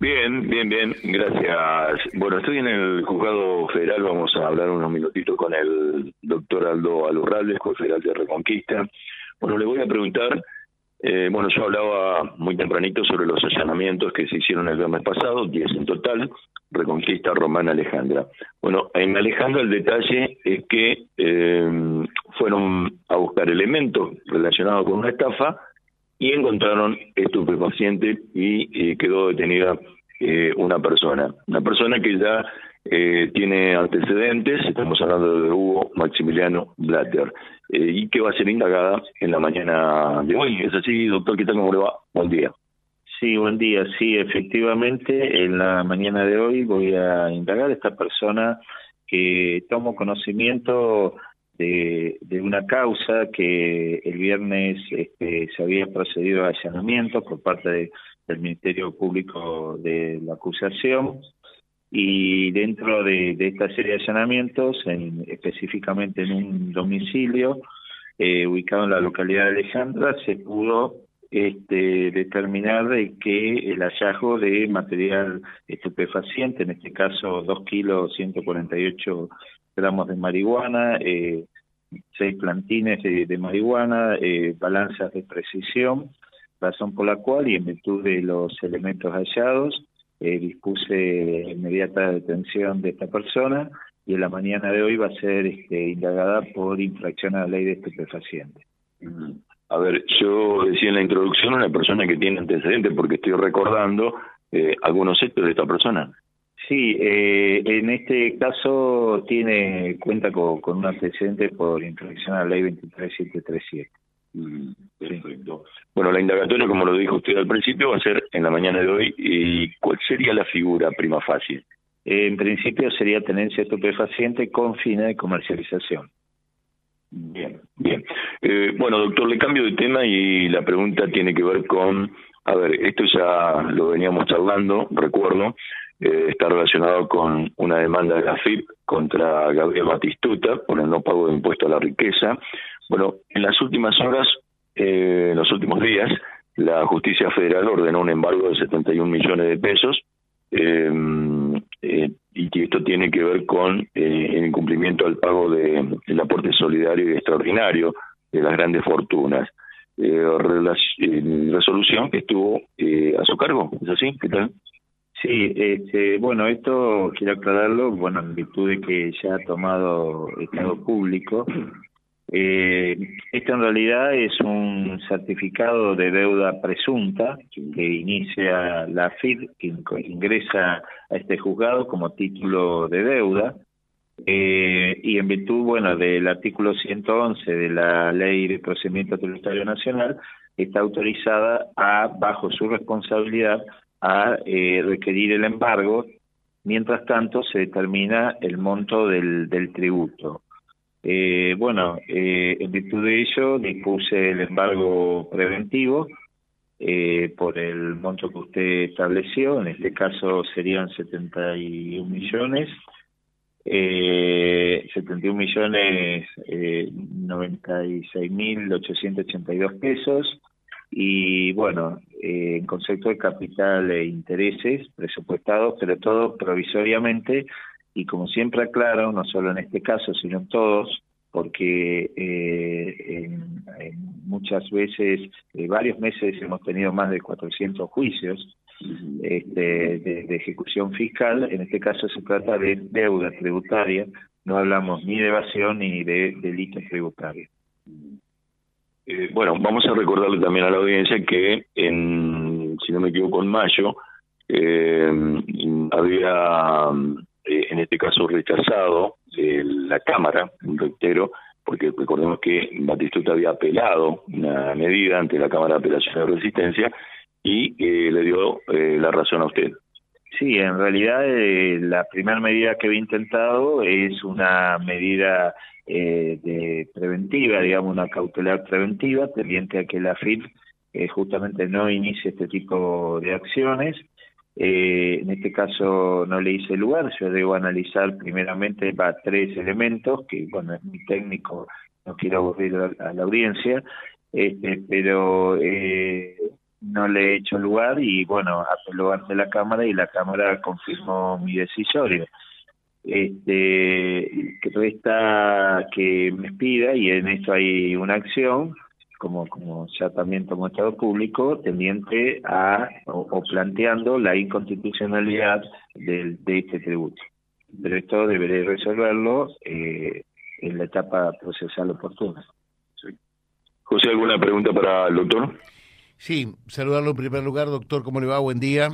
Bien, bien, bien, gracias. Bueno, estoy en el juzgado federal, vamos a hablar unos minutitos con el doctor Aldo Alurralde, juez federal de Reconquista. Bueno, le voy a preguntar, eh, bueno, yo hablaba muy tempranito sobre los allanamientos que se hicieron el viernes pasado, 10 en total, Reconquista Romana Alejandra. Bueno, en Alejandra el detalle es que eh, fueron a buscar elementos relacionados con una estafa, y encontraron estupefaciente y quedó detenida eh, una persona. Una persona que ya eh, tiene antecedentes, estamos hablando de Hugo Maximiliano Blatter, eh, y que va a ser indagada en la mañana de hoy. ¿Es así, doctor? ¿Qué tal? ¿Cómo le va? Buen día. Sí, buen día. Sí, efectivamente, en la mañana de hoy voy a indagar a esta persona que tomo conocimiento de, una causa que el viernes este, se había procedido a allanamiento por parte del Ministerio Público de la acusación. Y dentro de, esta serie de allanamientos, en, específicamente en un domicilio eh, ubicado en la localidad de Alejandra, se pudo este, determinar de que el hallazgo de material estupefaciente, en este caso 2 kilos 148 gramos de marihuana, eh, seis plantines de, marihuana, eh, balanzas de precisión, razón por la cual y en virtud de los elementos hallados eh, dispuse inmediata detención de esta persona y en la mañana de hoy va a ser este, indagada por infracción a la ley de estupefacientes. A ver, yo decía en la introducción una persona que tiene antecedentes porque estoy recordando eh, algunos hechos de esta persona. Sí, eh, en este caso tiene cuenta con, un antecedente por infracción a la ley 23737. Mm, perfecto. Bueno, la indagatoria, como lo dijo usted al principio, va a ser en la mañana de hoy. ¿Y cuál sería la figura prima fácil? en principio sería tenencia estupefaciente con fines de comercialización. Bien, bien. Eh, bueno, doctor, le cambio de tema y la pregunta tiene que ver con, a ver, esto ya lo veníamos charlando, recuerdo, eh, está relacionado con una demanda de la FIP contra Gabriel Batistuta por el no pago de impuesto a la riqueza. Bueno, en las últimas horas, eh, en los últimos días, la justicia federal ordenó un embargo de 71 millones de pesos eh, y que esto tiene que ver con el incumplimiento del pago del aporte solidario y extraordinario de las grandes fortunas. resolución que estuvo a su cargo, ¿es así? ¿Qué tal? Sí, este, bueno, esto quiero aclararlo, bueno, en virtud de que ya ha tomado estado público. Eh, esto en realidad es un certificado de deuda presunta que inicia la FID, que ingresa a este juzgado como título de deuda. Eh, y en virtud, bueno, del artículo 111 de la Ley de Procedimiento Tributario Nacional, está autorizada a, bajo su responsabilidad, a eh, requerir el embargo, mientras tanto se determina el monto del, del tributo. Eh, bueno, eh, en virtud de ello dispuse el embargo preventivo eh, por el monto que usted estableció, en este caso serían 71 millones, eh, 71 millones eh, 96 mil 882 pesos, y bueno, eh, en concepto de capital e intereses presupuestados, pero todo provisoriamente y como siempre aclaro, no solo en este caso, sino en todos, porque eh, en, muchas veces, eh, varios meses hemos tenido más de 400 juicios este, de, de, ejecución fiscal, en este caso se trata de deuda tributaria, no hablamos ni de evasión ni de delito tributario. Eh, bueno, vamos a recordarle también a la audiencia que, en, si no me equivoco, en mayo eh, había, eh, en este caso, rechazado la Cámara, reitero, porque recordemos que Batistuta había apelado una medida ante la Cámara de Apelación de Resistencia y le dio la razón a usted. Sí, en realidad la primera medida que había intentado es una medida eh, de preventiva, digamos, una cautelar preventiva, tendiente a que la FIP eh, justamente no inicie este tipo de acciones. Eh, en este caso no le hice lugar, yo debo analizar primeramente va, tres elementos, que bueno, es muy técnico, no quiero aburrir a, la audiencia, este, pero eh, no le he hecho lugar y bueno, apeló ante la Cámara y la Cámara confirmó mi decisorio. Este, resta que me pida y en esto hay una acción como, como ya también tomó Estado Público, tendiente a o, planteando la inconstitucionalidad del, de este tributo. Pero esto deberé resolverlo eh, en la etapa procesal oportuna. José, ¿alguna pregunta para el doctor? Sí, saludarlo en primer lugar, doctor, ¿cómo le va? Buen día.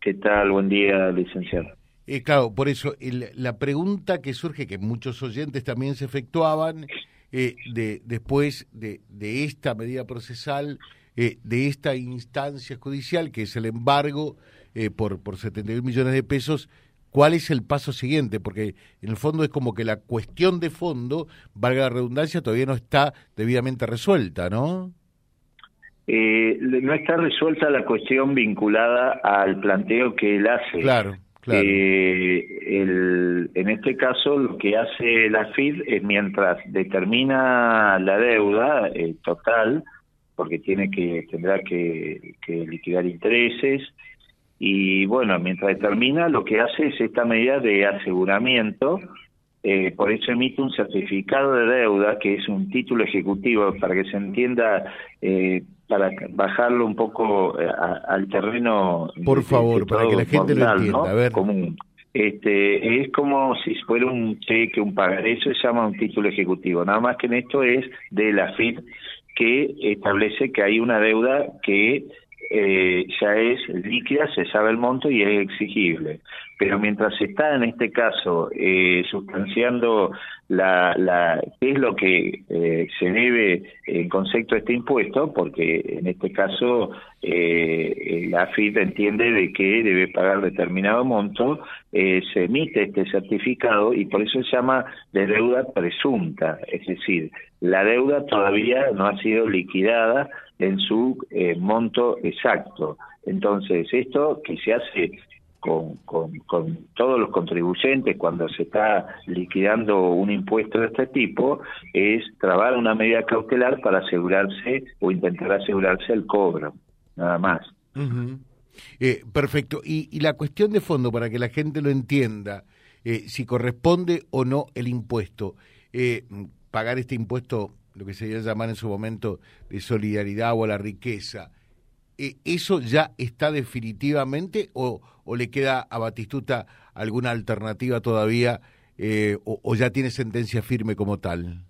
¿Qué tal? Buen día, licenciado. Eh, claro, por eso la pregunta que surge, que muchos oyentes también se efectuaban, eh, de, después de, de, esta medida procesal, eh, de esta instancia judicial, que es el embargo eh, por, por 71 millones de pesos, ¿cuál es el paso siguiente? Porque en el fondo es como que la cuestión de fondo, valga la redundancia, todavía no está debidamente resuelta, ¿no? No está resuelta la cuestión vinculada al planteo que él hace. Claro. Eh, el, en este caso, lo que hace la FID es mientras determina la deuda eh, total, porque tiene que tendrá que, liquidar intereses, y bueno, mientras determina, lo que hace es esta medida de aseguramiento. Eh, por eso emite un certificado de deuda, que es un título ejecutivo, para que se entienda eh, para bajarlo un poco eh, al terreno. Por favor, para que la gente lo entienda. A ver. Común. Este, es como si fuera un cheque, un pagaré, eso se llama un título ejecutivo. Nada más que en esto es de la FID que establece que hay una deuda que eh, ya es líquida, se sabe el monto y es exigible. Pero mientras se está en este caso eh, sustanciando la, la, qué es lo que eh, se debe en concepto de este impuesto, porque en este caso eh, la FID entiende de que debe pagar determinado monto, eh, se emite este certificado y por eso se llama de deuda presunta, es decir, la deuda todavía no ha sido liquidada en su eh, monto exacto. Entonces, esto que se hace con, con, todos los contribuyentes cuando se está liquidando un impuesto de este tipo es trabar una medida cautelar para asegurarse o intentar asegurarse el cobro, nada más. Eh, perfecto. Y, la cuestión de fondo, para que la gente lo entienda, eh, si corresponde o no el impuesto, pagar este impuesto lo que se iba a llamar en su momento de solidaridad o a la riqueza, eh, ¿eso ya está definitivamente o, o, le queda a Batistuta alguna alternativa todavía eh, o, ya tiene sentencia firme como tal?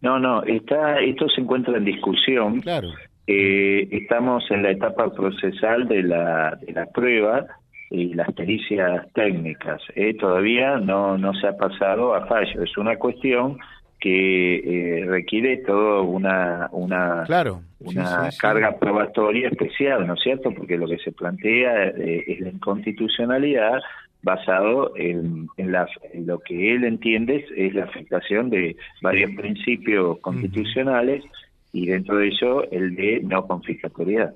No, no, está, esto se encuentra en discusión. Claro. Eh, estamos en la etapa procesal de la, de la prueba y las pericias técnicas. todavía no, no se ha pasado a fallo. Es una cuestión que eh, requiere todo una una una carga probatoria especial, ¿no es cierto? Porque lo que se plantea eh, es la inconstitucionalidad basado en, en, la, lo que él entiende es, la afectación de varios principios constitucionales y dentro de ello el de no confiscatoriedad.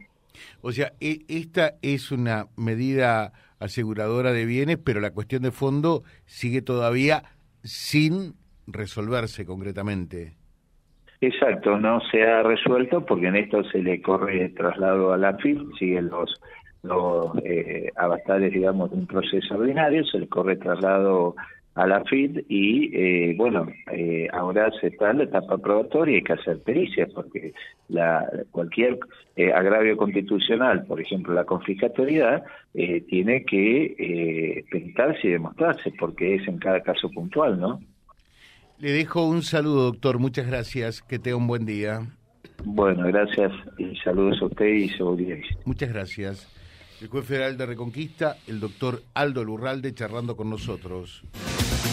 O sea, e, esta es una medida aseguradora de bienes, pero la cuestión de fondo sigue todavía sin resolverse concretamente. Exacto, no se ha resuelto porque en esto se le corre traslado a la siguen los, los eh, digamos, de un proceso ordinario, se le corre traslado a la FID y eh, bueno, eh, ahora se está en la etapa probatoria y hay que hacer pericias porque la, cualquier eh, agravio constitucional, por ejemplo la confiscatoriedad, eh, tiene que eh, y demostrarse porque es en cada caso puntual, ¿no? Le dejo un saludo, doctor. Muchas gracias. Que tenga un buen día. Bueno, gracias y saludos a usted y seguridad. Muchas gracias. El juez federal de Reconquista, el doctor Aldo Lurralde, charlando con nosotros.